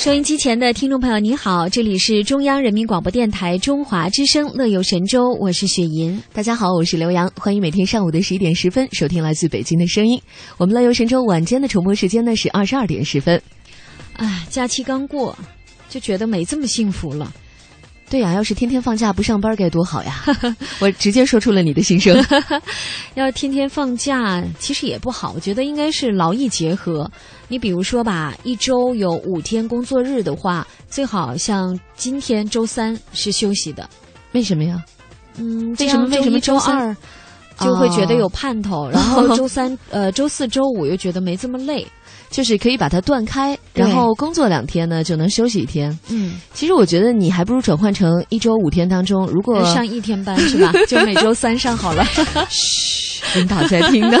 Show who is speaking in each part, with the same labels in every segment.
Speaker 1: 收音机前的听众朋友，你好，这里是中央人民广播电台中华之声乐游神州，我是雪莹。
Speaker 2: 大家好，我是刘洋，欢迎每天上午的十一点十分收听来自北京的声音。我们乐游神州晚间的重播时间呢是二十二点十分。
Speaker 1: 哎，假期刚过，就觉得没这么幸福了。
Speaker 2: 对呀，要是天天放假不上班该多好呀！我直接说出了你的心声。
Speaker 1: 要天天放假其实也不好，我觉得应该是劳逸结合。你比如说吧，一周有五天工作日的话，最好像今天周三是休息的。
Speaker 2: 为什么呀？
Speaker 1: 嗯，
Speaker 2: 为什么为什么
Speaker 1: 周二就会觉得有盼头，然后 周三呃周四周五又觉得没这么累。
Speaker 2: 就是可以把它断开，然后工作两天呢，就能休息一天。
Speaker 1: 嗯，
Speaker 2: 其实我觉得你还不如转换成一周五天当中，如果
Speaker 1: 上一天班是吧？就每周三上好了。
Speaker 2: 嘘，领导在听呢。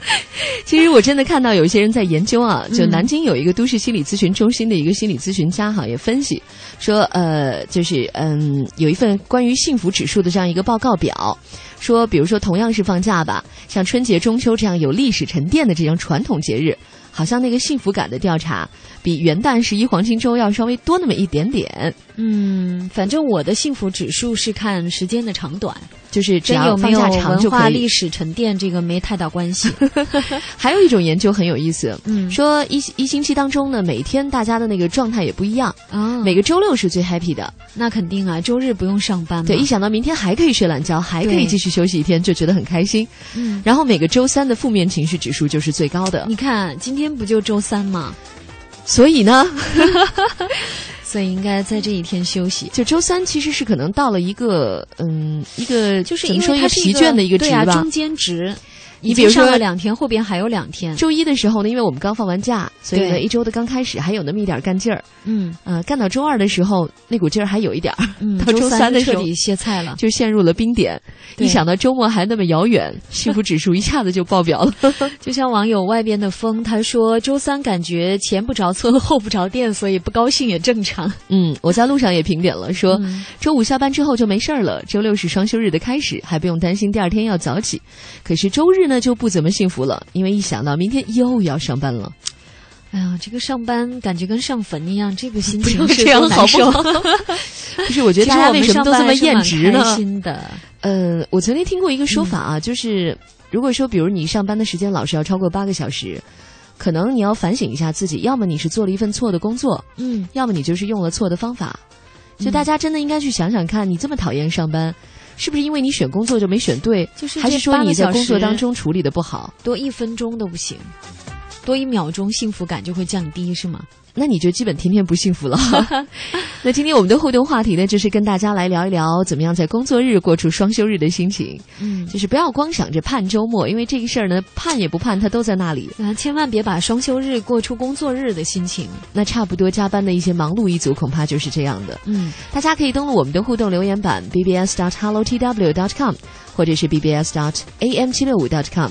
Speaker 2: 其实我真的看到有一些人在研究啊，就南京有一个都市心理咨询中心的一个心理咨询家哈，也分析说，呃，就是嗯，有一份关于幸福指数的这样一个报告表，说，比如说同样是放假吧，像春节、中秋这样有历史沉淀的这样传统节日。好像那个幸福感的调查，比元旦十一黄金周要稍微多那么一点点。
Speaker 1: 嗯，反正我的幸福指数是看时间的长短，
Speaker 2: 就是只要放假长就
Speaker 1: 可以。文化历史沉淀这个没太大关系。
Speaker 2: 还有一种研究很有意思，
Speaker 1: 嗯，
Speaker 2: 说一一星期当中呢，每天大家的那个状态也不一样
Speaker 1: 啊。
Speaker 2: 每个周六是最 happy 的，
Speaker 1: 那肯定啊，周日不用上班。
Speaker 2: 对，一想到明天还可以睡懒觉，还可以继续休息一天，就觉得很开心。
Speaker 1: 嗯，
Speaker 2: 然后每个周三的负面情绪指数就是最高的。
Speaker 1: 你看今天。今天不就周三吗？
Speaker 2: 所以呢，
Speaker 1: 所以应该在这一天休息。
Speaker 2: 就周三其实是可能到了一个嗯一个
Speaker 1: 就是
Speaker 2: 怎么说
Speaker 1: 一个
Speaker 2: 疲倦的一个值吧，
Speaker 1: 中间值。
Speaker 2: 你比如说
Speaker 1: 两天，后边还有两天。
Speaker 2: 周一的时候呢，因为我们刚放完假，所以呢一周的刚开始还有那么一点干劲儿。
Speaker 1: 嗯，
Speaker 2: 呃，干到周二的时候，那股劲儿还有一点儿。
Speaker 1: 嗯，
Speaker 2: 到周三的时候
Speaker 1: 彻底歇菜了，
Speaker 2: 就陷入了冰点。一想到周末还那么遥远，幸福指数一下子就爆表了。
Speaker 1: 就像网友外边的风，他说周三感觉前不着村后不着店，所以不高兴也正常。
Speaker 2: 嗯，我在路上也评点了，说周五下班之后就没事儿了，周六是双休日的开始，还不用担心第二天要早起。可是周日呢就不怎么幸福。了，因为一想到明天又要上班了，
Speaker 1: 哎呀，这个上班感觉跟上坟一样，这个心情
Speaker 2: 是这样好不好？不是，我觉得大家为什么都这么厌职呢？
Speaker 1: 的，
Speaker 2: 呃，我曾经听过一个说法啊，就是如果说，比如你上班的时间老是要超过八个小时，可能你要反省一下自己，要么你是做了一份错的工作，
Speaker 1: 嗯，
Speaker 2: 要么你就是用了错的方法。就大家真的应该去想想看，你这么讨厌上班。是不是因为你选工作就没选对？
Speaker 1: 就是
Speaker 2: 还是说你在工作当中处理的不好？
Speaker 1: 多一分钟都不行，多一秒钟幸福感就会降低，是吗？
Speaker 2: 那你就基本天天不幸福了。那今天我们的互动话题呢，就是跟大家来聊一聊，怎么样在工作日过出双休日的心情。
Speaker 1: 嗯，
Speaker 2: 就是不要光想着盼周末，因为这个事儿呢，盼也不盼，它都在那里。
Speaker 1: 啊，千万别把双休日过出工作日的心情。
Speaker 2: 那差不多加班的一些忙碌一族，恐怕就是这样的。
Speaker 1: 嗯，
Speaker 2: 大家可以登录我们的互动留言板 bbs dot hello tw dot com，或者是 bbs dot am 七六五 dot com，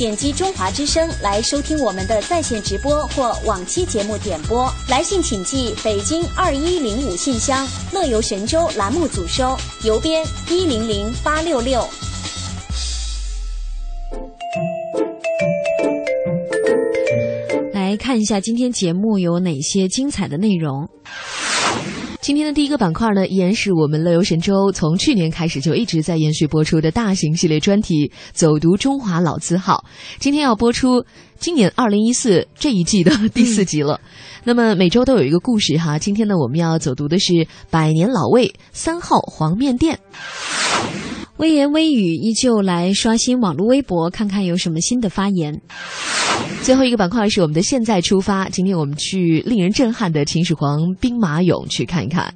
Speaker 3: 点击中华之声来收听我们的在线直播或往期节目点播。来信请寄北京二一零五信箱，乐游神州栏目组收，邮编一零零八六六。
Speaker 1: 来看一下今天节目有哪些精彩的内容。
Speaker 2: 今天的第一个板块呢，依然是我们乐游神州从去年开始就一直在延续播出的大型系列专题《走读中华老字号》。今天要播出今年二零一四这一季的第四集了。那么每周都有一个故事哈。今天呢，我们要走读的是百年老味三号黄面店。
Speaker 1: 微言微语依旧来刷新网络微博，看看有什么新的发言。
Speaker 2: 最后一个板块是我们的现在出发，今天我们去令人震撼的秦始皇兵马俑去看一看。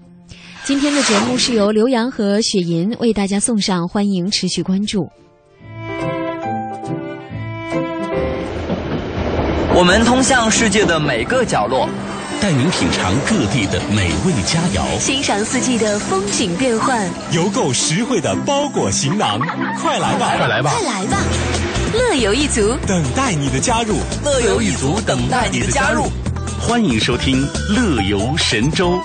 Speaker 1: 今天的节目是由刘洋和雪银为大家送上，欢迎持续关注。
Speaker 4: 我们通向世界的每个角落。
Speaker 5: 带您品尝各地的美味佳肴，
Speaker 6: 欣赏四季的风景变幻，
Speaker 7: 邮购实惠的包裹行囊，快来吧，
Speaker 5: 快来吧，
Speaker 6: 快来吧！乐游一族。
Speaker 7: 等待你的加入，
Speaker 4: 乐游一族等待你的加入。
Speaker 5: 欢迎收听《乐游神州》。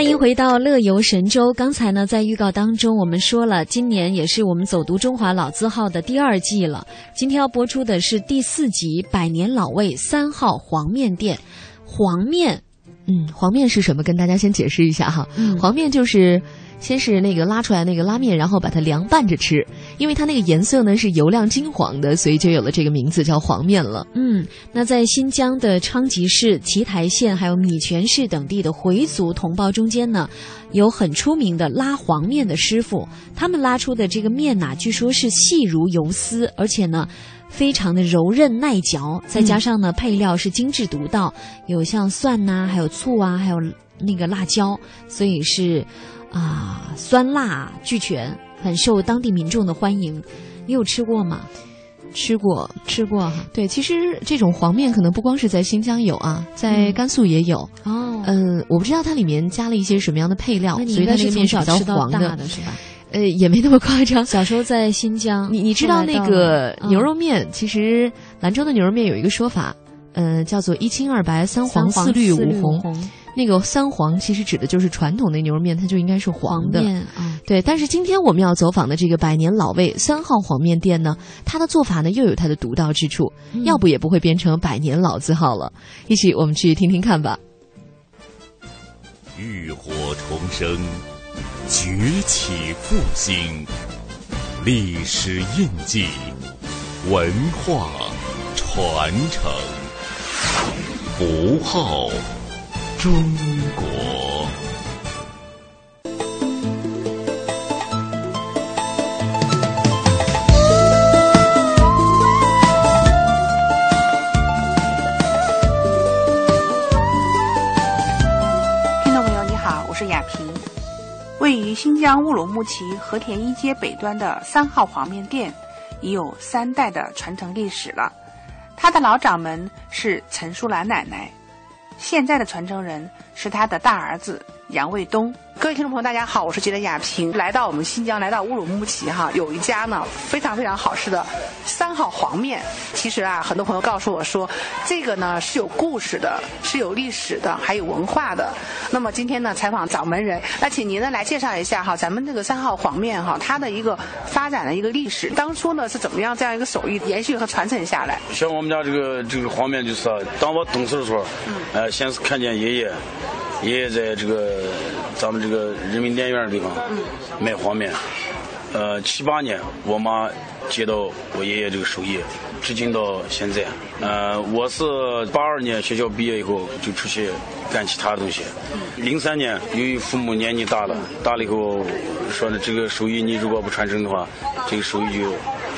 Speaker 1: 欢迎回到乐游神州。刚才呢，在预告当中，我们说了，今年也是我们走读中华老字号的第二季了。今天要播出的是第四集《百年老味三号黄面店》。黄面，
Speaker 2: 嗯，黄面是什么？跟大家先解释一下哈。黄面就是先是那个拉出来那个拉面，然后把它凉拌着吃，因为它那个颜色呢是油亮金黄的，所以就有了这个名字叫黄面了。
Speaker 1: 嗯，那在新疆的昌吉市、奇台县还有米泉市等地的回族同胞中间呢，有很出名的拉黄面的师傅，他们拉出的这个面呐、据说是细如游丝，而且呢。非常的柔韧耐嚼，再加上呢、配料是精致独到，有像蒜呐、还有醋啊，还有那个辣椒，所以是啊、酸辣俱全，很受当地民众的欢迎。你有吃过吗？
Speaker 2: 吃过，
Speaker 1: 吃过哈。
Speaker 2: 对，其实这种黄面可能不光是在新疆有啊，在
Speaker 1: 嗯
Speaker 2: 甘肃也有。
Speaker 1: 哦，
Speaker 2: 嗯，我不知道它里面加了一些什么样的配料，所以它那
Speaker 1: 应该是从
Speaker 2: 个面是比较黄
Speaker 1: 大的是吧？
Speaker 2: 呃，也没那么夸张。
Speaker 1: 小时候在新疆，
Speaker 2: 你你知道那个牛肉面，其实兰州的牛肉面有一个说法，呃，叫做一青二白三黄四绿
Speaker 1: 五
Speaker 2: 五红。那个三黄其实指的就是传统的牛肉面，它就应该是黄的。
Speaker 1: 面啊，
Speaker 2: 对，但是今天我们要走访的这个百年老味三号黄面店呢，它的做法呢又有它的独到之处，
Speaker 1: 嗯
Speaker 2: 要不也不会变成百年老字号了。一起我们去听听看吧。
Speaker 7: 浴火重生，崛起复兴，历史印记，文化传承，符号中国。
Speaker 8: 听众朋友，你好，我是雅萍。位于新疆乌鲁木齐和田一街北端的三号黄面店，已有三代的传承历史了。他的老掌门是陈淑兰奶奶，现在的传承人是他的大儿子杨卫东。各位听众朋友，大家好，我是记者雅平，来到我们新疆，来到乌鲁木齐哈，有一家呢非常非常好吃的三号黄面。其实啊，很多朋友告诉我说，这个呢是有故事的，是有历史的，还有文化的。那么今天呢，采访掌门人，那请您呢来介绍一下哈，咱们这个三号黄面哈，它的一个发展的一个历史，当初呢是怎么样这样一个手艺延续和传承下来？
Speaker 9: 像我们家这个这个黄面就是啊，当我懂事的时候，呃，先是看见爷爷，爷爷在这个咱们这个人民电影院的地方卖黄面，呃，七八年我妈接到我爷爷这个手艺，至今到现在。呃，我是八二年学校毕业以后就出去干其他的东西。零三年由于父母年纪大了，大了以后说呢，这个手艺你如果不传承的话，这个手艺就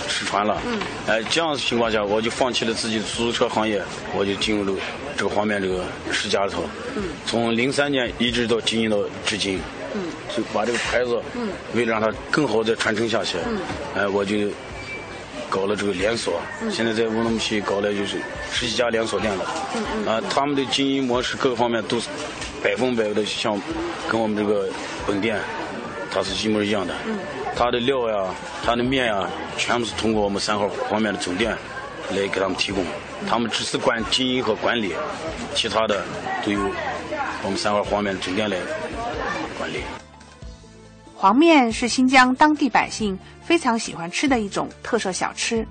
Speaker 9: 失传了。嗯，哎，这样的情况下，我就放弃了自己的出租车行业，我就进入了这个黄面这个世家里头。嗯，从零三年一直到经营到至今。嗯，就把这个牌子，嗯，为了让它更好的传承下去，嗯，哎，我就搞了这个连锁。现在在乌鲁木齐搞了就是十几家连锁店了。嗯嗯。啊，他们的经营模式各个方面都是百分百的像跟我们这个本店，它是一模一样的。嗯。它的料呀，它的面呀，全部是通过我们三号方面的总店来给他们提供。他们只是管经营和管理，其他的都由我们三号方面的总店来管理。
Speaker 8: 黄面是新疆当地百姓非常喜欢吃的一种特色小吃，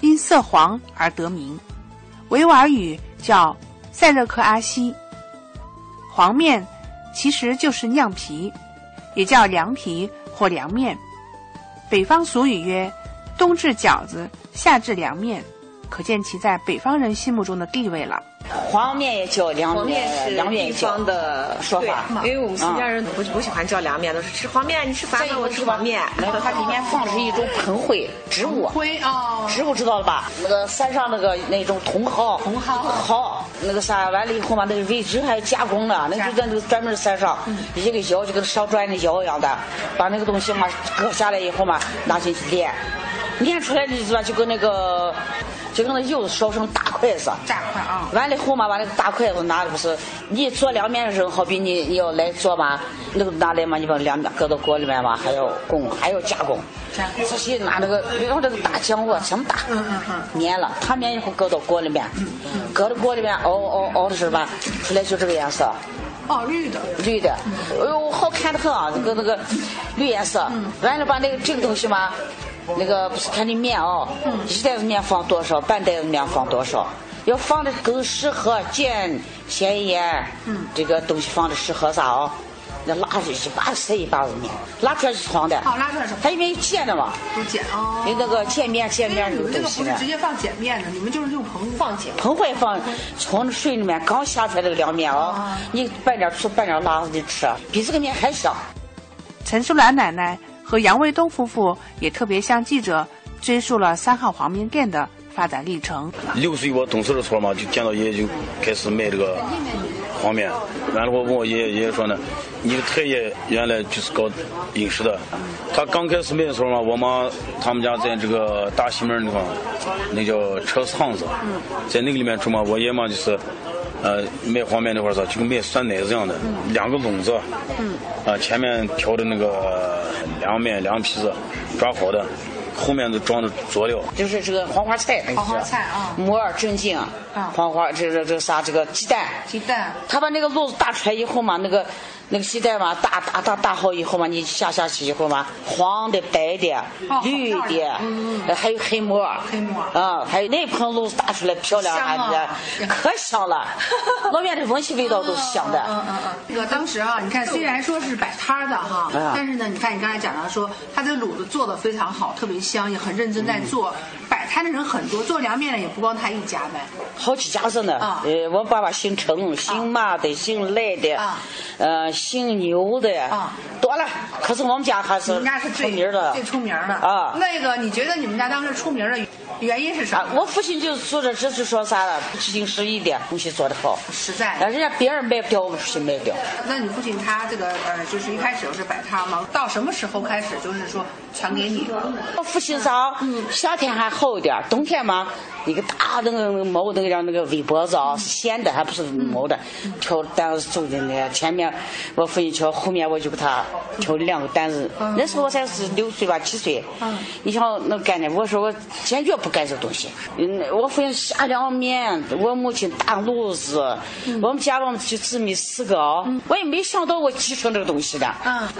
Speaker 8: 因色黄而得名，维吾尔语叫塞热克阿西。黄面其实就是酿皮，也叫凉皮或凉面。北方俗语曰：“冬至饺子，夏至凉面”，可见其在北方人心目中的地位了。
Speaker 10: 黄面也叫凉面，凉面
Speaker 11: 地方的
Speaker 10: 说法。
Speaker 11: 因为我们新疆人不不喜欢叫凉面，都是吃黄面。你吃饭了，我吃黄面。
Speaker 10: 那个它里面放的是一种盆灰植物，
Speaker 11: 灰啊，
Speaker 10: 植物知道了吧？那个山上那个那种茼蒿，
Speaker 11: 茼蒿
Speaker 10: 蒿，那个啥完了以后嘛，那个位置还加工了，那就在那个专门山上，一个窑就跟烧砖的窑一样的，把那个东西嘛割下来以后嘛，拿进去炼，炼出来的是吧？就跟那个。就跟那柚子烧成大块子，
Speaker 8: 大块啊！
Speaker 10: 完了以后嘛，把那个大筷子拿的不是，你做凉面的时候，好比你你要来做嘛，那个拿来嘛，你把凉面搁到锅里面嘛，还要工，还要加工。仔细拿那个，比方这个大浆果，什么大，嗯嗯嗯，粘了，它粘以后搁到锅里面，搁到锅里面熬熬熬的时候吧，出来就这个颜色。
Speaker 8: 哦，绿的，
Speaker 10: 绿的，哎呦，好看的很啊，这个那个绿颜色。完了把那个这个东西嘛。那个不是看你面哦，一袋子面放多少，半袋子面放多少，要放的更适合碱、咸盐，这个东西放的适合啥哦？那拉出去一把塞一把子面，拉出来是黄的。
Speaker 8: 哦，拉出来是。
Speaker 10: 它因为碱的嘛。
Speaker 8: 有碱哦。
Speaker 10: 有那个碱面、碱面的东西
Speaker 8: 这个不是直接放碱面的，你们就是用盆
Speaker 11: 放碱。
Speaker 10: 澎湃放，从水里面刚下出来这个凉面哦，你拌点醋、拌点辣子的吃，比这个面还香。
Speaker 8: 陈淑兰奶奶。和杨卫东夫妇也特别向记者追溯了三号黄面店的发展历程。
Speaker 9: 六岁我懂事的时候嘛，就见到爷爷就开始卖这个黄面。完了我问我爷爷，爷爷说呢，你的太爷原来就是搞饮食的。他刚开始卖的时候嘛，我妈他们家在这个大西门地方，那叫车巷子，在那个里面住嘛。我爷嘛就是。呃，卖黄面那块儿是就跟卖酸奶子一样的，两个笼子，啊，前面调的那个凉面、凉皮子，抓好的，后面都装的佐料，
Speaker 10: 就是这个黄花菜，
Speaker 8: 黄花菜啊，
Speaker 10: 木耳、正经，黄花，这这这啥，这个鸡蛋，
Speaker 8: 鸡蛋，
Speaker 10: 他把那个笼子打出来以后嘛，那个。那个鸡蛋嘛，打打打打好以后嘛，你下下去以后嘛，黄的、白的、绿的，还有黑
Speaker 8: 馍，黑
Speaker 10: 馍啊，还有那盆卤子打出来漂亮啊，可香了，老面的闻起味道都是香的。
Speaker 8: 嗯嗯嗯。那个当时啊，你看虽然说是摆摊的哈，但是呢，你看你刚才讲到说，他这卤子做的非常好，特别香，也很认真在做。摆摊的人很多，做凉面的也不光他一家呗，
Speaker 10: 好几家子呢。呃，我爸爸姓陈，姓马的，姓赖的，啊。呃。姓牛的啊，多了。可是？我们家还是？
Speaker 8: 你们家是？
Speaker 10: 出名的，
Speaker 8: 最出名的啊。那个，你觉得你们家当时出名的原因是啥？
Speaker 10: 我父亲就做着，只是说啥了，实心实意的东西做的好，
Speaker 8: 实在。
Speaker 10: 人家别人卖不掉，我们父亲卖不掉。
Speaker 8: 那你父亲他这个呃，就是？一开始是？摆摊吗，到什么时候开始就是说全给你了？
Speaker 10: 我父亲啥？夏天还好一点，冬天嘛。一个大那个毛那个叫那个围脖子啊，是线的，还不是？毛的，挑担子走进来前面我父亲瞧，后面我就给他挑了两个担子。那时候我才是六岁吧，七岁。你想那干的，我说我坚决不干这东西。嗯，我父亲下凉面，我母亲打炉子，我们家我们就姊妹四个啊，我也没想到我继承这个东西的。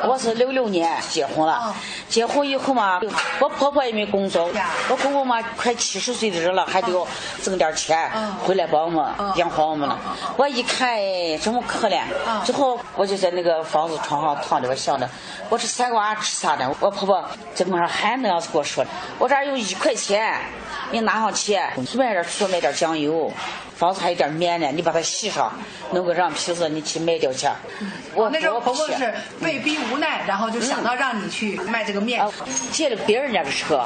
Speaker 10: 我是六六年结婚了，结婚以后嘛，我婆婆也没工作，我公公嘛快七十岁的人了还。得要挣点钱回来帮我们养活我们了。我一看，哎，这么可怜。之后我就在那个房子床上躺着，我想着，我这三个娃吃啥呢？我婆婆在门上还那样子跟我说的。我这儿有一块钱，你拿上去，随便点去买点酱油。房子还有点面呢，你把它洗上，弄个让皮子，你去卖掉去。
Speaker 8: 我那时候婆婆是被逼无奈，然后就想到让你去卖这个面。
Speaker 10: 借了别人家的车，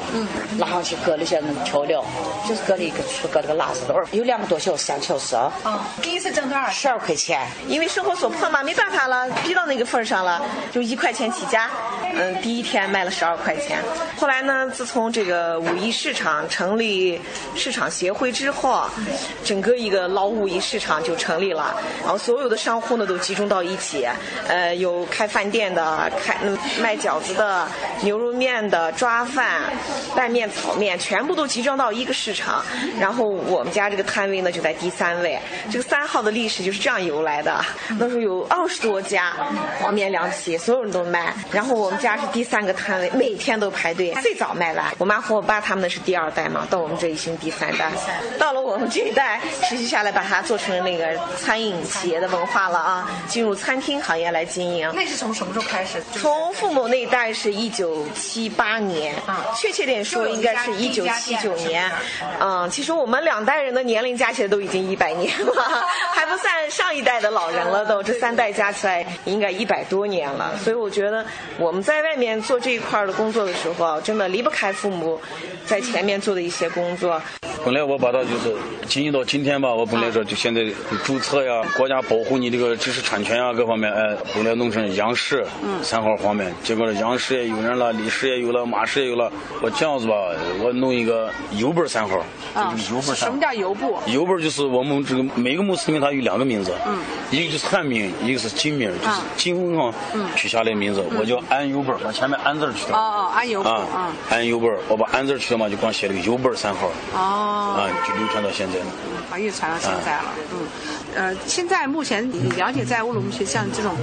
Speaker 10: 拉上去搁了些那个调料，就是搁了一个搁了个辣子豆，有两个多小时、三小时。
Speaker 8: 啊，第一次挣多少？
Speaker 10: 十二块钱。
Speaker 11: 因为生活所迫嘛，没办法了，逼到那个份上了，就一块钱起家。嗯，第一天卖了十二块钱。后来呢，自从这个五一市场成立市场协会之后，整个一个老五一市场就成立了，然后所有的商户呢都集中到一起，呃，有开饭店的、开卖饺子的、牛肉面的、抓饭、拌面、炒面，全部都集中到一个市场。然后我们家这个摊位呢就在第三位，这个三号的历史就是这样由来的。那时候有二十多家黄面凉皮，所有人都卖，然后我们家是第三个摊位，每天都排队，最早卖完。我妈和我爸他们是第二代嘛，到我们这已经第三代，到了我们这一代，持续下来把它做成那个餐饮企业的文化了啊，进入餐厅行业来经营。
Speaker 8: 那是从什么时候开始？
Speaker 11: 从父母那一代是一九七八年，啊，确切点说应该是一九七九年。嗯，其实我们两代人的年龄加起来都已经一百年了，还不算上一代的老人了，都这三代加起来应该一百多年了。所以我觉得我们在外面做这一块的工作的时候，真的离不开父母在前面做的一些工作。
Speaker 9: 本来我把它就是经营到今天吧，我本来说就现在注册呀，国家保护你这个知识产权啊，各方面，哎，本来弄成央视三号方面，结果央视也有人了，李氏也有了，马氏也有了，我这样子吧，我弄一个油本三号，
Speaker 8: 啊，
Speaker 9: 油本
Speaker 8: 什么叫油布？
Speaker 9: 油本就是我们这个每个穆斯林他有两个名字，嗯，一个就是汉名，一个是金名，就是金文上取下来的名字，我叫安油本，把前面安字去掉。
Speaker 8: 哦哦，安油本，啊，
Speaker 9: 安油本，我把安字去掉嘛，就光写了个油本三号。哦。啊，就流传到现在了。
Speaker 8: 啊，一直传到现在了。嗯，呃，现在目前你了解在乌鲁木齐像这种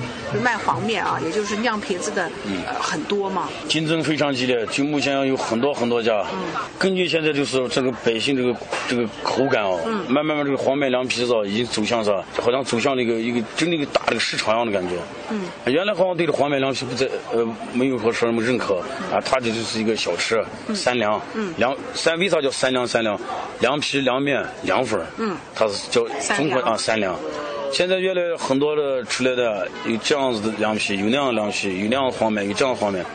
Speaker 8: 卖黄面啊，也就是酿皮子的，嗯，很多嘛。
Speaker 9: 竞争非常激烈，就目前有很多很多家。嗯。根据现在就是这个百姓这个这个口感哦，嗯，慢慢慢这个黄面凉皮子已经走向啥，好像走向那个一个真的一个大的市场一样的感觉。嗯。原来好像对这黄面凉皮不在呃没有说什么认可啊，它这就是一个小吃，三凉。嗯。凉三为啥叫三凉三凉？凉皮、凉面、凉粉嗯，它是叫综合啊三凉。现在越来很多的出来的有这样子的凉皮，有那样的凉皮，有那样的黄面，有这样的黄面，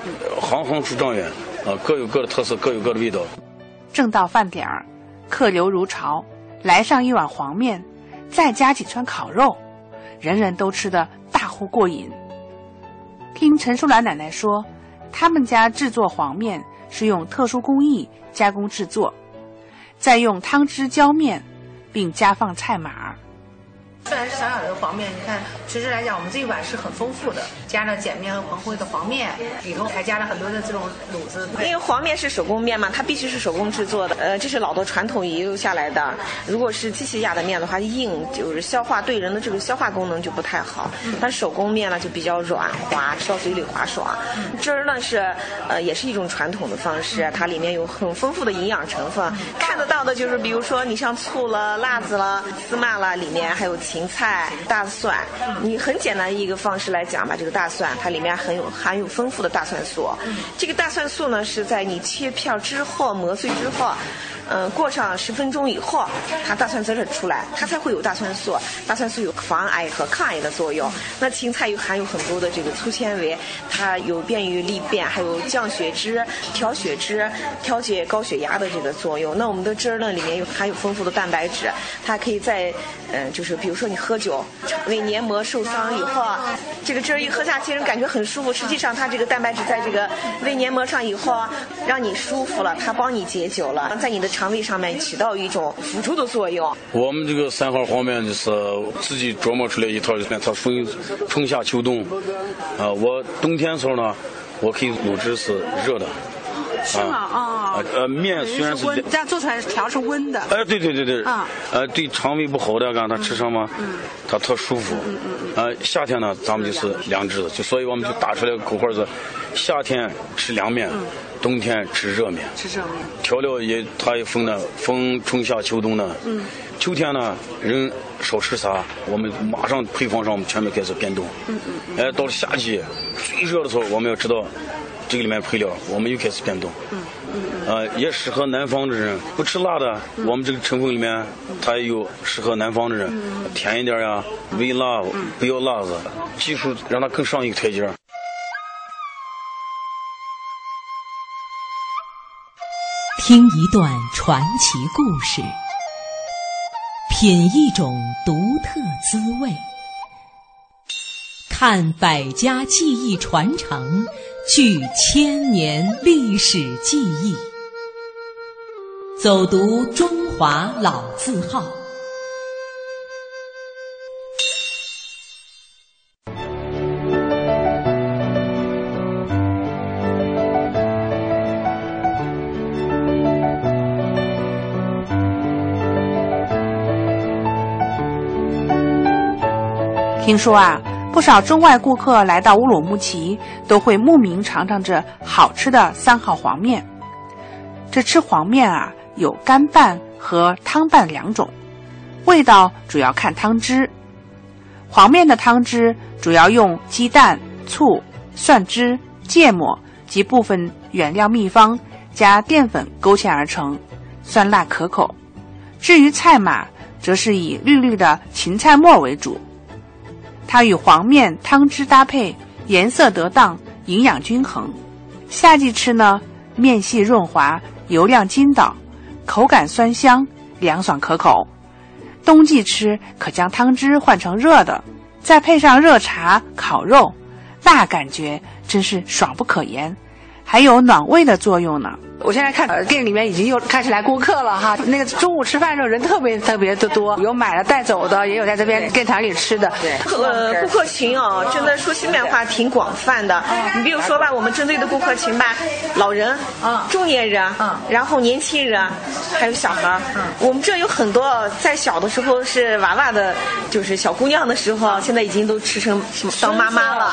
Speaker 9: 行行出状元啊，各有各的特色，各有各的味道。
Speaker 8: 正到饭点儿，客流如潮，来上一碗黄面，再加几串烤肉，人人都吃得乎过瘾。听陈淑兰奶奶说，他们家制作黄面是用特殊工艺加工制作。再用汤汁浇面，并加放菜码。
Speaker 12: 虽然是小小的黄面，你看，其实来讲，我们这一碗是很丰富的，加了碱面和黄灰的黄面，里头还加了很多的这种卤子。
Speaker 11: 因为黄面是手工面嘛，它必须是手工制作的，呃，这是老的传统遗留下来的。如果是机器压的面的话，硬，就是消化对人的这个消化功能就不太好。但手工面呢就比较软滑，吃到嘴里滑爽。汁儿呢是，呃，也是一种传统的方式，它里面有很丰富的营养成分。看得到的就是，比如说你像醋了、辣子了、芝麻了，里面还有。芹菜、大蒜，你很简单一个方式来讲吧，这个大蒜它里面很有含有丰富的大蒜素。这个大蒜素呢是在你切片之后磨碎之后。嗯，过上十分钟以后，它大蒜汁儿出来，它才会有大蒜素。大蒜素有防癌和抗癌的作用。那芹菜又含有很多的这个粗纤维，它有便于利便，还有降血脂、调血脂、调节高血压的这个作用。那我们的汁儿呢，里面有含有丰富的蛋白质，它可以在嗯，就是比如说你喝酒，胃黏膜受伤以后，这个汁儿一喝下去，人感觉很舒服。实际上，它这个蛋白质在这个胃黏膜上以后，让你舒服了，它帮你解酒了，在你的。肠胃上面起到一种辅助的作用。
Speaker 9: 我们这个三号黄面就是自己琢磨出来一套，它分春夏秋冬。啊，我冬天时候呢，我可以卤汁是热的。
Speaker 8: 是吗？啊。
Speaker 9: 呃，面虽然是
Speaker 8: 这样做出来调是温的。
Speaker 9: 哎，对对对对。啊。呃，对肠胃不好的，让他吃上嘛，他特舒服。嗯嗯嗯。呃，夏天呢，咱们就是凉汁，就所以我们就打出来个口号是：夏天吃凉面。冬天吃热面，
Speaker 8: 吃热面，
Speaker 9: 调料也它也分的，分春夏秋冬的。嗯，秋天呢，人少吃啥，我们马上配方上我们全面开始变动。嗯嗯嗯。哎，到了夏季最热的时候，我们要知道这个里面配料，我们又开始变动。嗯嗯嗯。呃，也适合南方的人，不吃辣的，我们这个成分里面它也有适合南方的人，甜一点呀，微辣，不要辣子，技术让它更上一个台阶。
Speaker 13: 听一段传奇故事，品一种独特滋味，看百家技艺传承，聚千年历史记忆。走读中华老字号。
Speaker 8: 听说啊，不少中外顾客来到乌鲁木齐，都会慕名尝尝这好吃的三号黄面。这吃黄面啊，有干拌和汤拌两种，味道主要看汤汁。黄面的汤汁主要用鸡蛋、醋、蒜汁、芥末及部分原料秘方加淀粉勾芡而成，酸辣可口。至于菜码，则是以绿绿的芹菜末为主。它与黄面汤汁搭配，颜色得当，营养均衡。夏季吃呢，面细润滑，油亮筋道，口感酸香，凉爽可口。冬季吃可将汤汁换成热的，再配上热茶、烤肉，那感觉真是爽不可言，还有暖胃的作用呢。
Speaker 12: 我现在看店里面已经又开始来顾客了哈，那个中午吃饭的时候人特别特别的多，有买了带走的，也有在这边店场里吃的。
Speaker 11: 对，呃，顾客群哦，真的说心里话挺广泛的。你比如说吧，我们针对的顾客群吧，老人、中年人，然后年轻人，还有小孩嗯，我们这有很多在小的时候是娃娃的，就是小姑娘的时候，现在已经都吃成当妈妈了，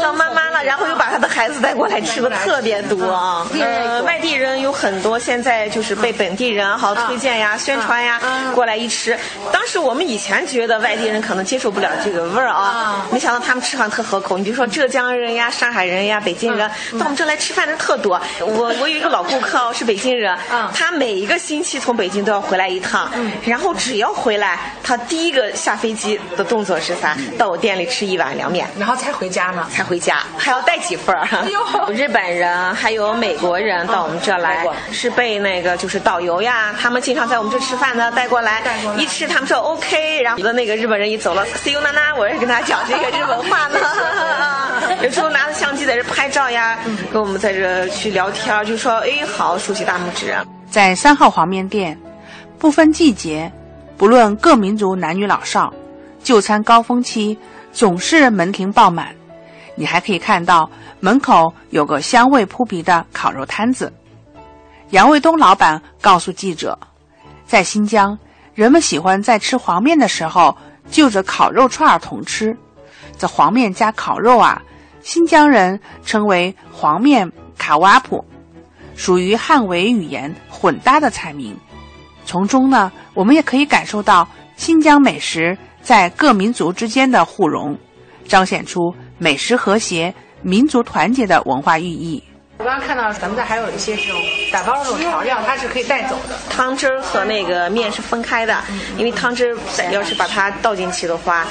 Speaker 11: 当妈妈了，然后又把她的孩子带过来吃的特别多。啊。呃，外地人。有很多现在就是被本地人好推荐呀、宣传呀，过来一吃。当时我们以前觉得外地人可能接受不了这个味儿啊，没想到他们吃饭特合口。你比如说浙江人呀、上海人呀、北京人，到我们这来吃饭的特多。我我有一个老顾客哦 是北京人，他每一个星期从北京都要回来一趟，然后只要回来，他第一个下飞机的动作是啥？到我店里吃一碗凉面，
Speaker 12: 然后才回家呢，
Speaker 11: 才回家，还要带几份儿。日本人还有美国人到我们这。来是被那个就是导游呀，他们经常在我们这吃饭的带过来，一吃他们说 OK，然后有的那个日本人一走了，See you 娜娜，我也跟他讲这个日本话呢。有时候拿着相机在这拍照呀，跟我们在这去聊天，就说哎好，竖起大拇指。
Speaker 8: 在三号黄面店，不分季节，不论各民族男女老少，就餐高峰期总是门庭爆满。你还可以看到门口有个香味扑鼻的烤肉摊子。杨卫东老板告诉记者，在新疆，人们喜欢在吃黄面的时候就着烤肉串儿同吃。这黄面加烤肉啊，新疆人称为黄面卡瓦普，属于汉维语言混搭的菜名。从中呢，我们也可以感受到新疆美食在各民族之间的互融，彰显出美食和谐、民族团结的文化寓意。
Speaker 12: 我刚刚看到咱们这还有一些这种打包的这种调料，它是可以带走的。
Speaker 11: 汤汁儿和那个面是分开的，因为汤汁要是把它倒进去的话，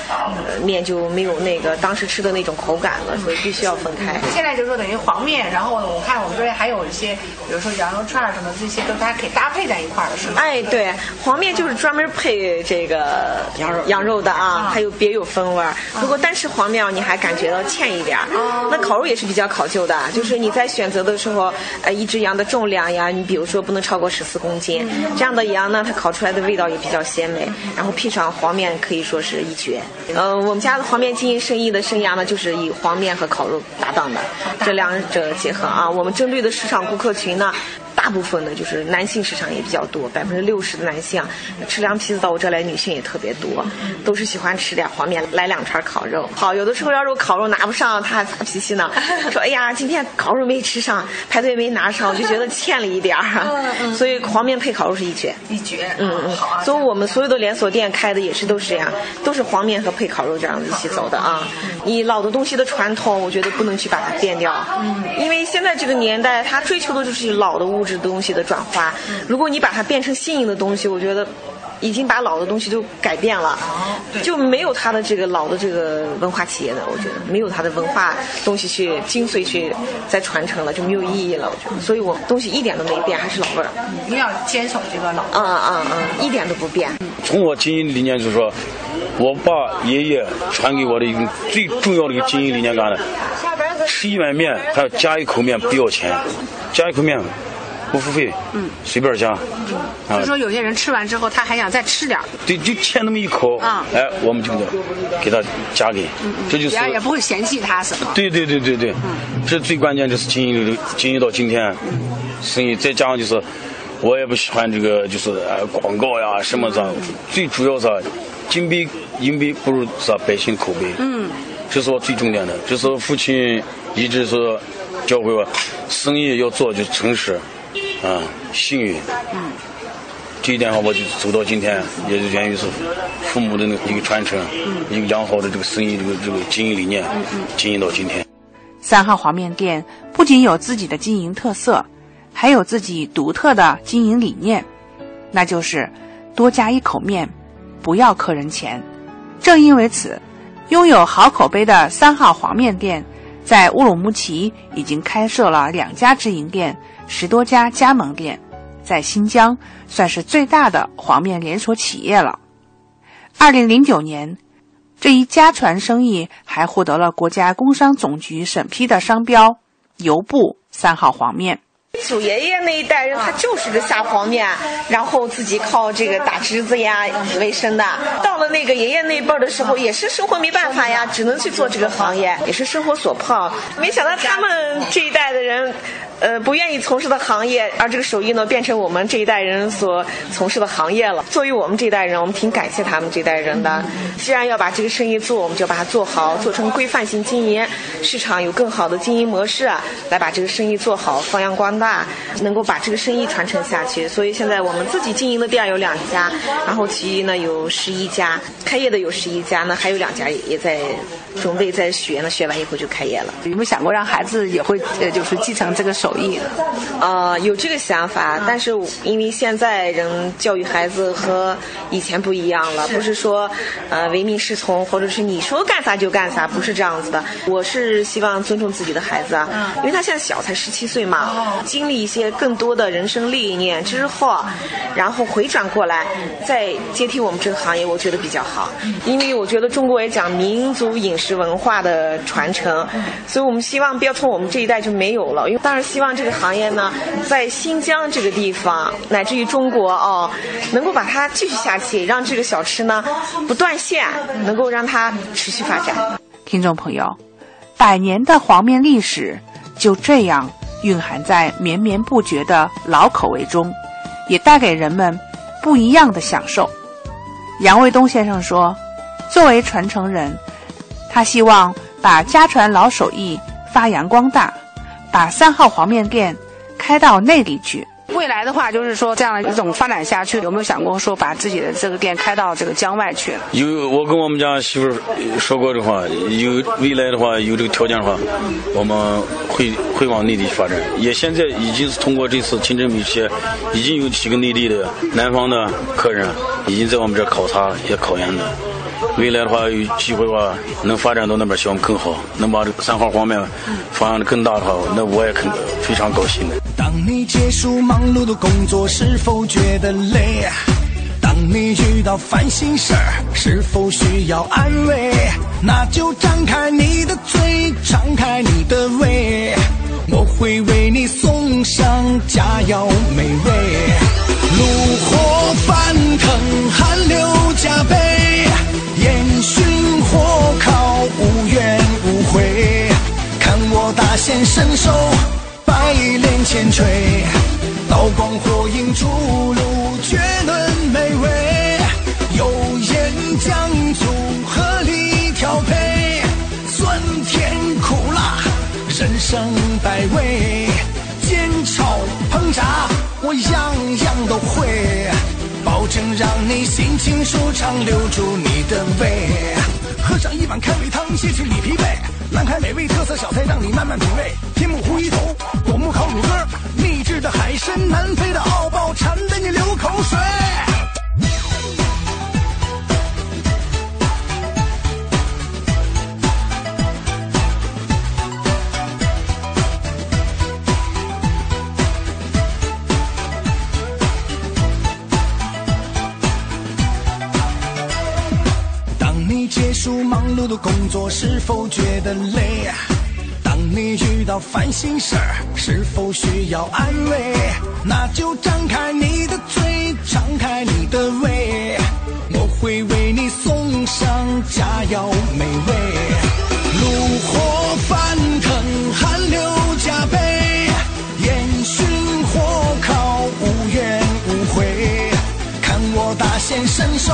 Speaker 11: 面就没有那个当时吃的那种口感了，所以必须要分开。
Speaker 12: 现在就是说等于黄面，然后我看我们这边还有一些，比如说羊肉串什么这些，都大家可以搭配在一块儿的是吗？
Speaker 11: 哎，对，黄面就是专门配这个羊肉羊肉的啊，还有别有风味儿。如果单吃黄面，你还感觉到欠一点儿。那烤肉也是比较考究的，就是你在选择。有的时候，呃，一只羊的重量呀，你比如说不能超过十四公斤，这样的羊呢，它烤出来的味道也比较鲜美，然后配上黄面，可以说是一绝。呃，我们家的黄面经营生意的生涯呢，就是以黄面和烤肉搭档的，这两者结合啊。我们针对的市场顾客群呢。大部分呢就是男性市场也比较多，百分之六十的男性啊吃凉皮子到我这来，女性也特别多，都是喜欢吃点黄面，来两串烤肉。好，有的时候要是烤肉拿不上，他还发脾气呢，说哎呀，今天烤肉没吃上，排队没拿上，我就觉得欠了一点儿。所以黄面配烤肉是一绝，
Speaker 12: 一绝。
Speaker 11: 嗯嗯，好啊。所以我们所有的连锁店开的也是都是这样，都是黄面和配烤肉这样子一起走的啊。你老的东西的传统，我觉得不能去把它变掉，嗯，因为现在这个年代，他追求的就是老的物。质东西的转化，如果你把它变成新颖的东西，我觉得已经把老的东西就改变了，就没有它的这个老的这个文化企业的，我觉得没有它的文化东西去精髓去再传承了，就没有意义了。我觉得，所以我东西一点都没变，还是老味儿，
Speaker 12: 一定要坚守这个老。
Speaker 11: 嗯嗯嗯，一点都不变。
Speaker 9: 从我经营理念就是说，我爸爷爷传给我的一个最重要的一个经营理念干的，吃一碗面还要加一口面不要钱，加一口面。不付费，嗯，随便加。
Speaker 12: 就说有些人吃完之后，他还想再吃点
Speaker 9: 对，就欠那么一口，啊，哎，我们就给他给他加给，这就是。
Speaker 12: 也不会嫌弃他是吗？
Speaker 9: 对对对对对，这最关键就是经营经营到今天，生意再加上就是，我也不喜欢这个就是呃广告呀什么的，最主要是金杯银杯不如是百姓口碑，嗯，这是我最重点的，这是父亲一直是教会我，生意要做就诚实。啊，幸运，嗯，这一点的话，我就走到今天，也是源于是父母的那一个传承，嗯，一个良好的这个生意这个这个经营理念，嗯嗯，经营到今天。
Speaker 8: 三号黄面店不仅有自己的经营特色，还有自己独特的经营理念，那就是多加一口面，不要客人钱。正因为此，拥有好口碑的三号黄面店，在乌鲁木齐已经开设了两家直营店。十多家加盟店，在新疆算是最大的黄面连锁企业了。二零零九年，这一家传生意还获得了国家工商总局审批的商标“油布三号黄面”。
Speaker 11: 祖爷爷那一代人，他就是个下黄面，然后自己靠这个打汁子呀为生的。到了那个爷爷那辈儿的时候，也是生活没办法呀，只能去做这个行业，也是生活所迫。没想到他们这一代的人。呃，不愿意从事的行业，而这个手艺呢，变成我们这一代人所从事的行业了。作为我们这一代人，我们挺感谢他们这代人的。既然要把这个生意做，我们就把它做好，做成规范性经营，市场有更好的经营模式，来把这个生意做好，发扬光大，能够把这个生意传承下去。所以现在我们自己经营的店有两家，然后其余呢有十一家，开业的有十一家呢，还有两家也在准备在学呢，学完以后就开业了。
Speaker 8: 有没有想过让孩子也会呃，就是继承这个手？艺呢，
Speaker 11: 呃，有这个想法，但是因为现在人教育孩子和以前不一样了，不是说呃唯命是从，或者是你说干啥就干啥，不是这样子的。我是希望尊重自己的孩子啊，因为他现在小，才十七岁嘛，经历一些更多的人生历练之后，然后回转过来再接替我们这个行业，我觉得比较好。因为我觉得中国也讲民族饮食文化的传承，所以我们希望不要从我们这一代就没有了，因为当然。希望这个行业呢，在新疆这个地方，乃至于中国哦，能够把它继续下去，让这个小吃呢不断线，能够让它持续发展。
Speaker 8: 听众朋友，百年的黄面历史就这样蕴含在绵绵不绝的老口味中，也带给人们不一样的享受。杨卫东先生说：“作为传承人，他希望把家传老手艺发扬光大。”把三号黄面店开到内地去。未来的话，就是说这样一种发展下去，有没有想过说把自己的这个店开到这个江外去？
Speaker 9: 有，我跟我们家媳妇说过的话，有未来的话有这个条件的话，我们会会往内地发展。也现在已经是通过这次清真美食，已经有几个内地的南方的客人已经在我们这考察也考研的。未来的话，有机会的话，能发展到那边，希望更好，能把这个三号方面发扬的更大的话，那我也肯非常高兴的。
Speaker 14: 当你结束忙碌的工作，是否觉得累？当你遇到烦心事儿，是否需要安慰？那就张开你的嘴，敞开你的胃，我会为你送上佳肴美味。炉火翻腾，汗流浃背。烟熏火烤，无怨无悔。看我大显身手，百炼千锤。刀光火影出炉，绝伦美味。油盐酱醋合理调配，酸甜苦辣，人生百味。煎炒烹炸，我样样都会。正让你心情舒畅，留住你的胃。喝上一碗开胃汤，卸去你疲惫。南开美味特色小菜，让你慢慢品味。天目湖鱼头，果木烤乳鸽，秘制的海参，南非的澳鲍，馋得你流口水。觉得累？当你遇到烦心事儿，是否需要安慰？那就张开你的嘴，敞开你的胃，我会为你送上佳肴美味。炉火翻腾，汗流浃背，烟熏火烤，无怨无悔。看我大显身手，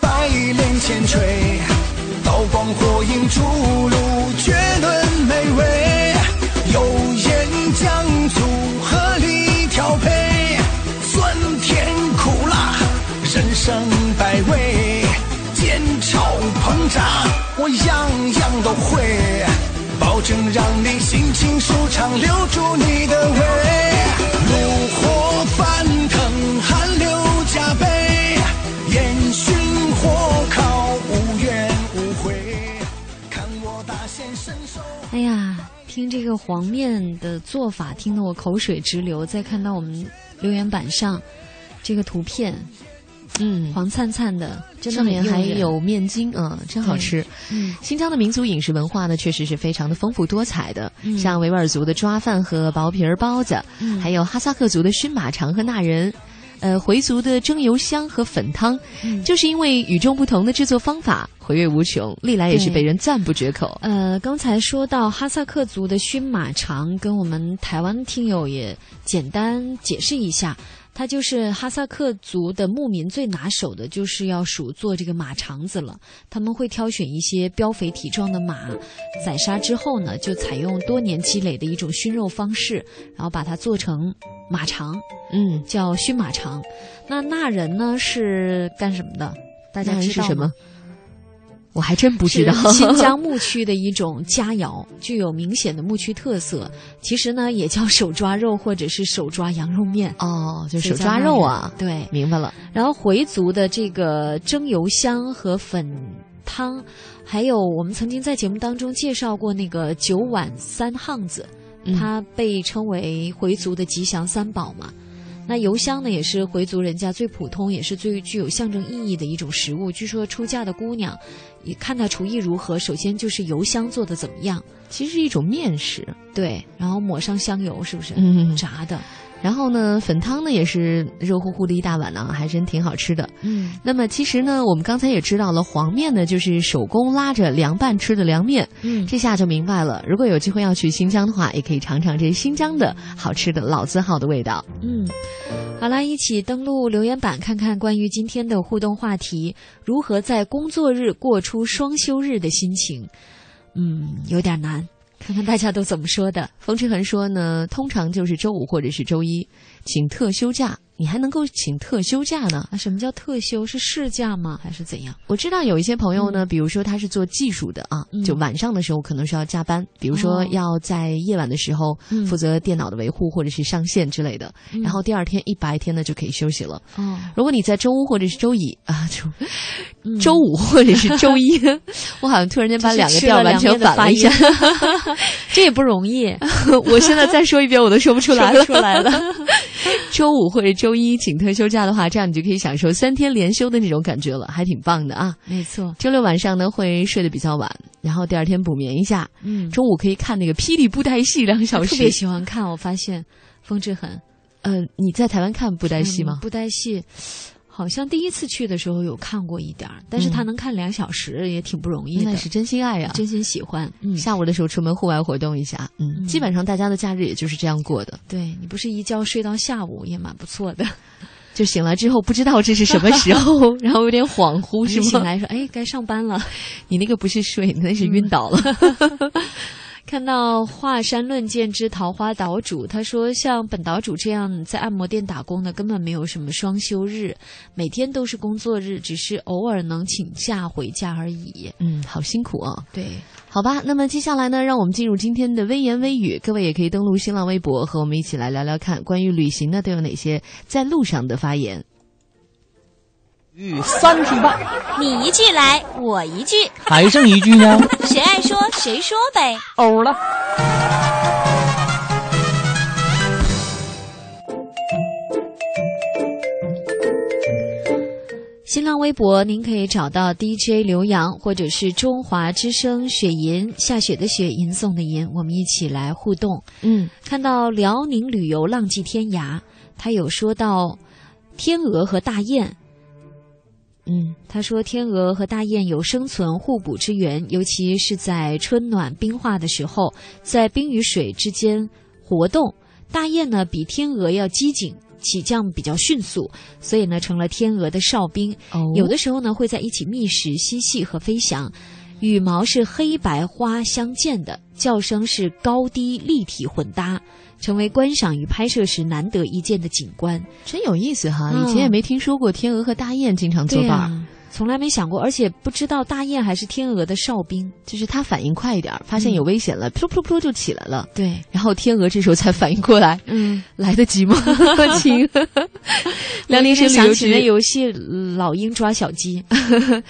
Speaker 14: 百炼千锤，光火影出炉，绝伦美味。油盐酱醋合理调配，酸甜苦辣，人生百味。煎炒烹炸，我样样都会，保证让你心情舒畅，留住你的胃。炉火翻
Speaker 1: 听这个黄面的做法，听得我口水直流。再看到我们留言板上这个图片，
Speaker 2: 嗯，
Speaker 1: 黄灿灿的，真的
Speaker 2: 上面还有面筋啊、真好吃。
Speaker 1: 嗯，
Speaker 2: 新疆的民族饮食文化呢，确实是非常的丰富多彩的，
Speaker 1: 嗯
Speaker 2: 像维吾尔族的抓饭和薄皮儿包子，
Speaker 1: 嗯
Speaker 2: 还有哈萨克族的熏马肠和纳人。呃，回族的蒸油香和粉汤，
Speaker 1: 嗯
Speaker 2: 就是因为与众不同的制作方法，回味无穷，历来也是被人赞不绝口。
Speaker 1: 呃，刚才说到哈萨克族的熏马肠，跟我们台湾听友也简单解释一下，它就是哈萨克族的牧民最拿手的，就是要数做这个马肠子了。他们会挑选一些膘肥体壮的马，宰杀之后呢，就采用多年积累的一种熏肉方式，然后把它做成马肠，
Speaker 2: 嗯，
Speaker 1: 叫熏马肠。那那人呢是干什么的？大家知道吗
Speaker 2: 是什么？我还真不知道。
Speaker 1: 新疆 牧区的一种佳肴，具有明显的牧区特色。其实呢，也叫手抓肉或者是手抓羊肉面。
Speaker 2: 哦，就
Speaker 1: 所以
Speaker 2: 手抓肉啊。
Speaker 1: 对，
Speaker 2: 明白了。
Speaker 1: 然后回族的这个蒸油香和粉汤，还有我们曾经在节目当中介绍过那个九碗三巷子，
Speaker 2: 嗯
Speaker 1: 它被称为回族的吉祥三宝嘛。那油香呢，也是回族人家最普通，也是最具有象征意义的一种食物。据说出嫁的姑娘，也看她厨艺如何，首先就是油香做的怎么样，
Speaker 2: 其实是一种面食，
Speaker 1: 对，然后抹上香油，是不是？
Speaker 2: 嗯
Speaker 1: 炸的。
Speaker 2: 然后呢，粉汤呢也是热乎乎的一大碗呢，还真挺好吃的。
Speaker 1: 嗯，
Speaker 2: 那么其实呢，我们刚才也知道了，黄面呢就是手工拉着凉拌吃的凉面。
Speaker 1: 嗯
Speaker 2: 这下就明白了。如果有机会要去新疆的话，也可以尝尝这新疆的好吃的老字号的味道。
Speaker 1: 嗯，好啦，一起登录留言板看看关于今天的互动话题：如何在工作日过出双休日的心情？嗯，有点难，看看大家都怎么说的。
Speaker 2: 冯志恒说呢，通常就是周五或者是周一请特休假，你还能够请特休假呢？
Speaker 1: 啊，什么叫特休？是事假吗？还是怎样？
Speaker 2: 我知道有一些朋友呢，比如说他是做技术的啊，
Speaker 1: 嗯
Speaker 2: 就晚上的时候可能是要加班，比如说
Speaker 1: 哦
Speaker 2: 要在夜晚的时候
Speaker 1: 嗯
Speaker 2: 负责电脑的维护或者是上线之类的，
Speaker 1: 嗯
Speaker 2: 然后第二天一白天呢就可以休息了。
Speaker 1: 哦，
Speaker 2: 如果你在周五或者是周一啊，就、
Speaker 1: 嗯
Speaker 2: 周五或者是周一，我好像突然间把两个调完全反了一下，
Speaker 1: 这也不容易。
Speaker 2: 我现在再说一遍我都说不出来了。
Speaker 1: 说不出来了
Speaker 2: 周五或者周一请特休假的话，这样你就可以享受三天连休的那种感觉了，还挺棒的啊。
Speaker 1: 没错，
Speaker 2: 周六晚上呢会睡得比较晚，然后第二天补眠一下。
Speaker 1: 嗯，
Speaker 2: 中午可以看那个霹雳布袋戏两个小时，
Speaker 1: 特别喜欢看。我发现风之痕，
Speaker 2: 呃，你在台湾看布袋戏吗？
Speaker 1: 嗯布袋戏。好像第一次去的时候有看过一点儿，但是他能看两小时也挺不容易的。
Speaker 2: 那是真心爱呀、
Speaker 1: 真心喜欢。嗯，
Speaker 2: 下午的时候出门户外活动一下，嗯，
Speaker 1: 嗯
Speaker 2: 基本上大家的假日也就是这样过的。
Speaker 1: 对你不是一觉睡到下午也蛮不错的，
Speaker 2: 就醒来之后不知道这是什么时候，然后有点恍惚，是吗？
Speaker 1: 醒来说：“哎，该上班了。”
Speaker 2: 你那个不是睡，那是晕倒了。
Speaker 1: 看到华山论剑之桃花岛主，他说像本岛主这样在按摩店打工的，根本没有什么双休日，每天都是工作日，只是偶尔能请假回家而已。
Speaker 2: 嗯，好辛苦啊。
Speaker 1: 对，
Speaker 2: 好吧，那么接下来呢，让我们进入今天的微言微语。各位也可以登录新浪微博，和我们一起来聊聊看，关于旅行呢都有哪些在路上的发言。
Speaker 15: 语三句半，
Speaker 3: 你一句来，我一句，
Speaker 15: 还剩一句呢。
Speaker 3: 谁爱说谁说呗。
Speaker 15: 欧了。
Speaker 1: 新浪微博您可以找到 DJ 刘洋，或者是中华之声雪银下雪的雪银送的银，我们一起来互动。
Speaker 2: 嗯，
Speaker 1: 看到辽宁旅游浪迹天涯，他有说到天鹅和大雁。嗯，他说天鹅和大雁有生存互补之缘，尤其是在春暖冰化的时候，在冰与水之间活动。大雁呢比天鹅要机警。起降比较迅速，所以呢成了天鹅的哨兵。
Speaker 2: 哦、
Speaker 1: 有的时候呢会在一起觅食、嬉戏和飞翔。羽毛是黑白花相间的，叫声是高低立体混搭，成为观赏与拍摄时难得一见的景观。
Speaker 2: 真有意思哈！以前也没听说过天鹅和大雁经常作伴。
Speaker 1: 啊从来没想过，而且不知道大雁还是天鹅的哨兵，
Speaker 2: 就是它反应快一点，发现有危险了，噗噗噗就起来了。
Speaker 1: 对，
Speaker 2: 然后天鹅这时候才反应过来，
Speaker 1: 嗯，
Speaker 2: 来得及吗？亲，辽宁省旅游局
Speaker 1: 的游戏《老鹰抓小鸡》，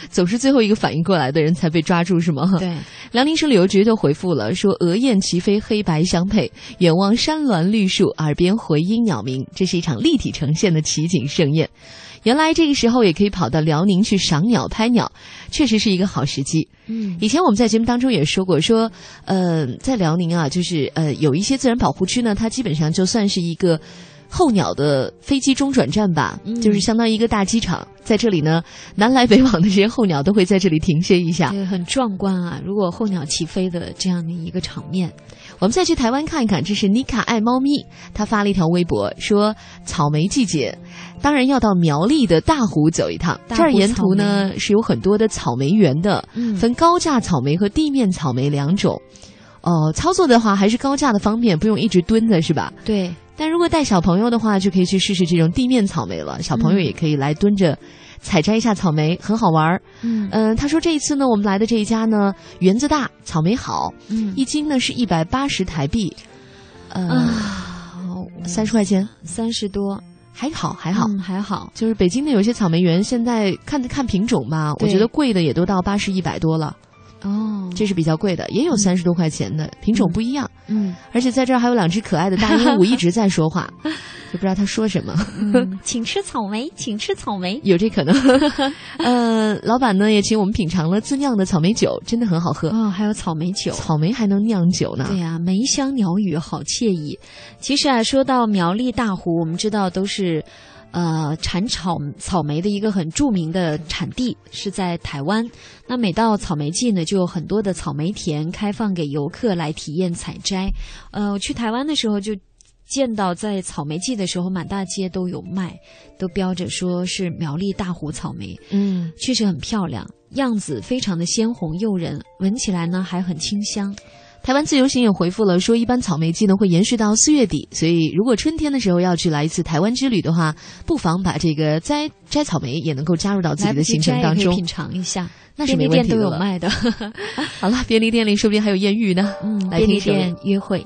Speaker 2: 总是最后一个反应过来的人才被抓住，是吗？
Speaker 1: 对，
Speaker 2: 辽宁省旅游局就回复了说：“鹅雁齐飞，黑白相配，远望山峦绿树，耳边回音鸟鸣，这是一场立体呈现的奇景盛宴。”原来这个时候也可以跑到辽宁去赏鸟拍鸟，确实是一个好时机。
Speaker 1: 嗯，
Speaker 2: 以前我们在节目当中也说过，说呃，在辽宁啊，就是呃有一些自然保护区呢，它基本上就算是一个候鸟的飞机中转站吧，
Speaker 1: 嗯、
Speaker 2: 就是相当于一个大机场，在这里呢，南来北往的这些候鸟都会在这里停歇一下，
Speaker 1: 对，很壮观啊！如果候鸟齐飞的这样的一个场面。
Speaker 2: 我们再去台湾看一看，这是妮卡爱猫咪，她发了一条微博说：“草莓季节，当然要到苗栗的大湖走一趟。这儿沿途呢是有很多的草莓园的，
Speaker 1: 嗯、
Speaker 2: 分高价草莓和地面草莓两种。哦，操作的话还是高价的方便，不用一直蹲着是吧？
Speaker 1: 对。
Speaker 2: 但如果带小朋友的话，就可以去试试这种地面草莓了。小朋友也可以来蹲着。”采摘一下草莓很好玩儿，
Speaker 1: 嗯
Speaker 2: 嗯、呃，他说这一次呢，我们来的这一家呢，园子大，草莓好，
Speaker 1: 嗯，
Speaker 2: 一斤呢是一百八十台币，呃，三十、
Speaker 1: 啊、
Speaker 2: 块钱，
Speaker 1: 三十多，
Speaker 2: 还好还好、
Speaker 1: 嗯、还好，
Speaker 2: 就是北京的有些草莓园，现在看看品种吧，我觉得贵的也都到八十一百多了。
Speaker 1: 哦，
Speaker 2: 这是比较贵的，也有三十多块钱的，品种不一样。
Speaker 1: 嗯，
Speaker 2: 而且在这儿还有两只可爱的大鹦鹉一直在说话，就不知道它说什么。
Speaker 1: 嗯、请吃草莓，请吃草莓，
Speaker 2: 有这可能。呃，老板呢也请我们品尝了自酿的草莓酒，真的很好喝
Speaker 1: 哦，还有草莓酒，
Speaker 2: 草莓还能酿酒呢。
Speaker 1: 对呀、啊，梅香鸟语，好惬意。其实啊，说到苗栗大湖，我们知道都是。呃，产草草莓的一个很著名的产地是在台湾。那每到草莓季呢，就有很多的草莓田开放给游客来体验采摘。呃，我去台湾的时候就见到，在草莓季的时候，满大街都有卖，都标着说是苗栗大湖草莓。
Speaker 2: 嗯，
Speaker 1: 确实很漂亮，样子非常的鲜红诱人，闻起来呢还很清香。
Speaker 2: 台湾自由行也回复了说，一般草莓季呢会延续到四月底，所以如果春天的时候要去来一次台湾之旅的话，不妨把这个摘摘草莓也能够加入到自己的行程当中，
Speaker 1: 品尝一下。
Speaker 2: 那是没问题
Speaker 1: 的，都有卖的。
Speaker 2: 好了，便利店里说不定还有艳遇呢。
Speaker 1: 嗯，
Speaker 2: 来
Speaker 1: 便利店约会。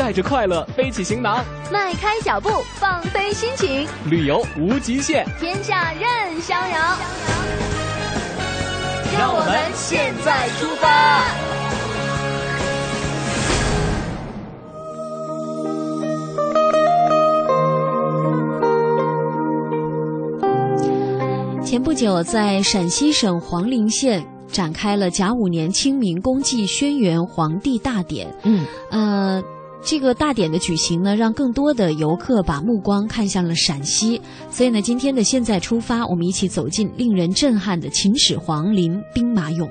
Speaker 16: 带着快乐背起行囊，
Speaker 17: 迈开脚步，放飞心情，
Speaker 16: 旅游无极限。
Speaker 17: 天下任逍遥。让我们现在出发。
Speaker 1: 前不久，在陕西省黄陵县展开了甲午年清明公祭轩辕黄帝大典。
Speaker 2: 嗯，
Speaker 1: 呃，这个大典的举行呢，让更多的游客把目光看向了陕西。所以呢，今天的现在出发，我们一起走进令人震撼的秦始皇陵兵马俑。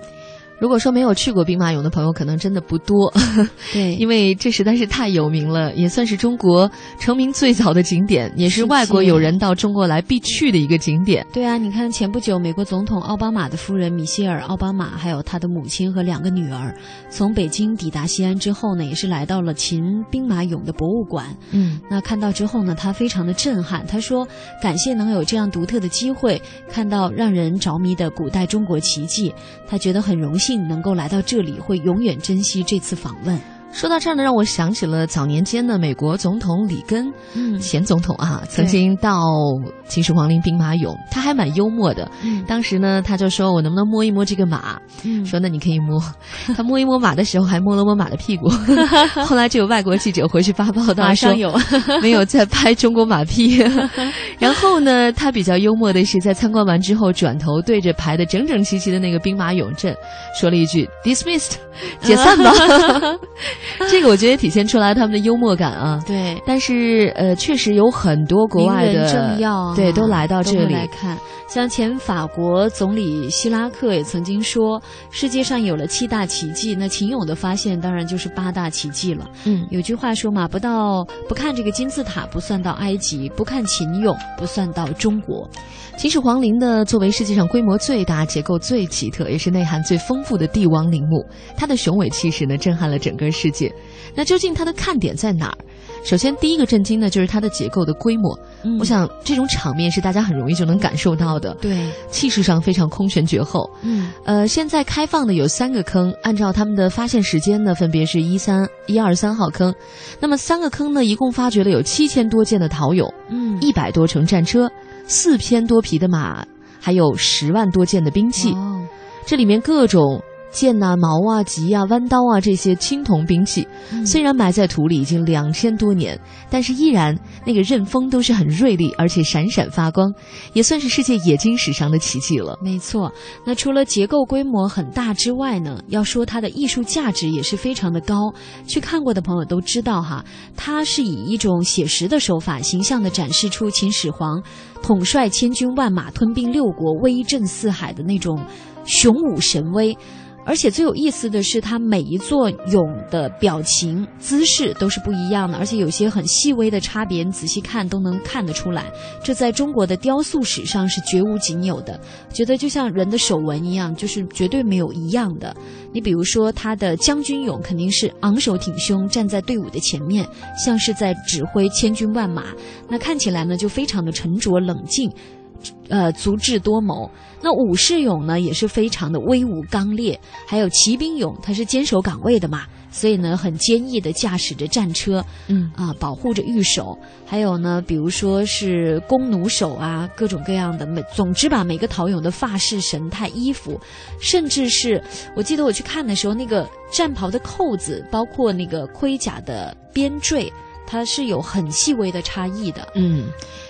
Speaker 2: 如果说没有去过兵马俑的朋友，可能真的不多。
Speaker 1: 对，
Speaker 2: 因为这实在是太有名了，也算是中国成名最早的景点，也是外国友人到中国来必去的一个景点。
Speaker 1: 对啊，你看前不久，美国总统奥巴马的夫人米歇尔·奥巴马，还有他的母亲和两个女儿，从北京抵达西安之后呢，也是来到了秦兵马俑的博物馆。
Speaker 2: 嗯，
Speaker 1: 那看到之后呢，他非常的震撼。他说：“感谢能有这样独特的机会，看到让人着迷的古代中国奇迹。他觉得很荣幸能够来到这里，会永远珍惜这次访问。”
Speaker 2: 说到这儿呢，让我想起了早年间的美国总统里根，
Speaker 1: 嗯，
Speaker 2: 前总统啊，曾经到秦始皇陵兵马俑，他还蛮幽默的。
Speaker 1: 嗯，
Speaker 2: 当时呢，他就说我能不能摸一摸这个马？
Speaker 1: 嗯，
Speaker 2: 说那你可以摸。他摸一摸马的时候，还摸了摸马的屁股。后来就有外国记者回去发报道说，
Speaker 1: 有
Speaker 2: 没有在拍中国马屁。然后呢，他比较幽默的是，在参观完之后，转头对着排的整整齐齐的那个兵马俑阵，说了一句 “dismissed”，解散吧。这个我觉得体现出来他们的幽默感啊。
Speaker 1: 对，
Speaker 2: 但是呃，确实有很多国外的
Speaker 1: 政要、啊、
Speaker 2: 对都来到这里
Speaker 1: 来看。像前法国总理希拉克也曾经说，世界上有了七大奇迹，那秦俑的发现当然就是八大奇迹了。
Speaker 2: 嗯，
Speaker 1: 有句话说嘛，不到不看这个金字塔不算到埃及，不看秦俑不算到中国。
Speaker 2: 秦始皇陵呢，作为世界上规模最大、结构最奇特，也是内涵最丰富的帝王陵墓，它的雄伟气势呢，震撼了整个世界。那究竟它的看点在哪儿？首先，第一个震惊呢，就是它的结构的规模。
Speaker 1: 嗯、
Speaker 2: 我想，这种场面是大家很容易就能感受到的。
Speaker 1: 对，
Speaker 2: 气势上非常空前绝后。
Speaker 1: 嗯，
Speaker 2: 呃，现在开放的有三个坑，按照他们的发现时间呢，分别是一三一二三号坑。那么三个坑呢，一共发掘了有七千多件的陶俑，
Speaker 1: 嗯，
Speaker 2: 一百多乘战车，四千多匹的马，还有十万多件的兵器。
Speaker 1: 哦，
Speaker 2: 这里面各种。剑呐、啊、矛啊、戟啊、弯刀啊，这些青铜兵器，
Speaker 1: 嗯、
Speaker 2: 虽然埋在土里已经两千多年，但是依然那个刃锋都是很锐利，而且闪闪发光，也算是世界冶金史上的奇迹了。
Speaker 1: 没错，那除了结构规模很大之外呢，要说它的艺术价值也是非常的高。去看过的朋友都知道哈，它是以一种写实的手法，形象的展示出秦始皇统帅千军万马、吞并六国、威震四海的那种雄武神威。而且最有意思的是，它每一座俑的表情、姿势都是不一样的，而且有些很细微的差别，你仔细看都能看得出来。这在中国的雕塑史上是绝无仅有的，觉得就像人的手纹一样，就是绝对没有一样的。你比如说，他的将军俑肯定是昂首挺胸站在队伍的前面，像是在指挥千军万马，那看起来呢就非常的沉着冷静。呃，足智多谋。那武士俑呢，也是非常的威武刚烈。还有骑兵俑，它是坚守岗位的嘛，所以呢，很坚毅的驾驶着战车，
Speaker 2: 嗯
Speaker 1: 啊，保护着御守。还有呢，比如说是弓弩手啊，各种各样的。每总之吧，每个陶俑的发饰、神态、衣服，甚至是我记得我去看的时候，那个战袍的扣子，包括那个盔甲的边缀。它是有很细微的差异的。
Speaker 2: 嗯，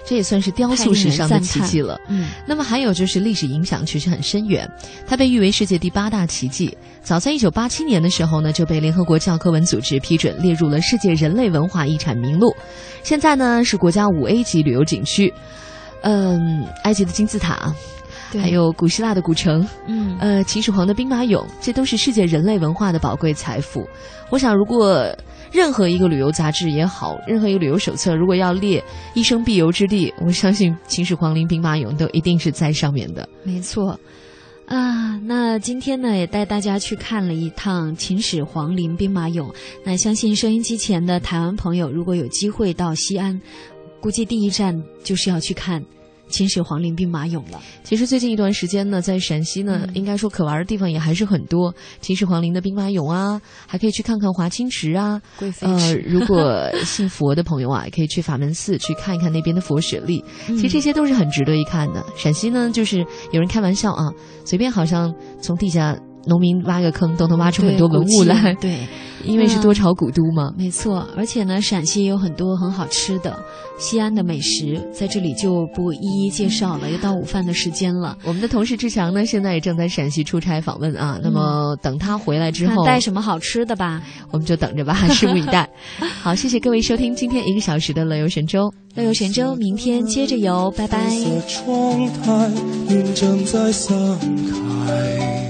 Speaker 2: 这也算是雕塑史上的奇迹了。
Speaker 1: 嗯，
Speaker 2: 那么还有就是历史影响确实很深远，它被誉为世界第八大奇迹。早在一九八七年的时候呢，就被联合国教科文组织批准列入了世界人类文化遗产名录。现在呢是国家五 A 级旅游景区。嗯，埃及的金字塔。还有古希腊的古城，
Speaker 1: 嗯，
Speaker 2: 呃，秦始皇的兵马俑，这都是世界人类文化的宝贵财富。我想，如果任何一个旅游杂志也好，任何一个旅游手册，如果要列一生必游之地，我相信秦始皇陵兵马俑都一定是在上面的。
Speaker 1: 没错，啊，那今天呢，也带大家去看了一趟秦始皇陵兵马俑。那相信收音机前的台湾朋友，如果有机会到西安，估计第一站就是要去看。秦始皇陵兵马俑了。
Speaker 2: 其实最近一段时间呢，在陕西呢，
Speaker 1: 嗯、
Speaker 2: 应该说可玩的地方也还是很多。秦始皇陵的兵马俑啊，还可以去看看华清池啊。
Speaker 1: 贵妃
Speaker 2: 呃，如果信佛的朋友啊，也可以去法门寺去看一看那边的佛舍利。
Speaker 1: 嗯、
Speaker 2: 其实这些都是很值得一看的。陕西呢，就是有人开玩笑啊，随便好像从地下。农民挖个坑都能挖出很多文物来，
Speaker 1: 对，
Speaker 2: 因为是多朝古都嘛。
Speaker 1: 没错，而且呢，陕西也有很多很好吃的西安的美食，在这里就不一一介绍了。又到午饭的时间了，
Speaker 2: 我们的同事志强呢，现在也正在陕西出差访问啊。那么等他回来之后，
Speaker 1: 带什么好吃的吧？
Speaker 2: 我们就等着吧，拭目以待。好，谢谢各位收听今天一个小时的乐游神州，
Speaker 1: 乐游神州，明天接着游，拜拜。
Speaker 18: 窗台，云正在散开。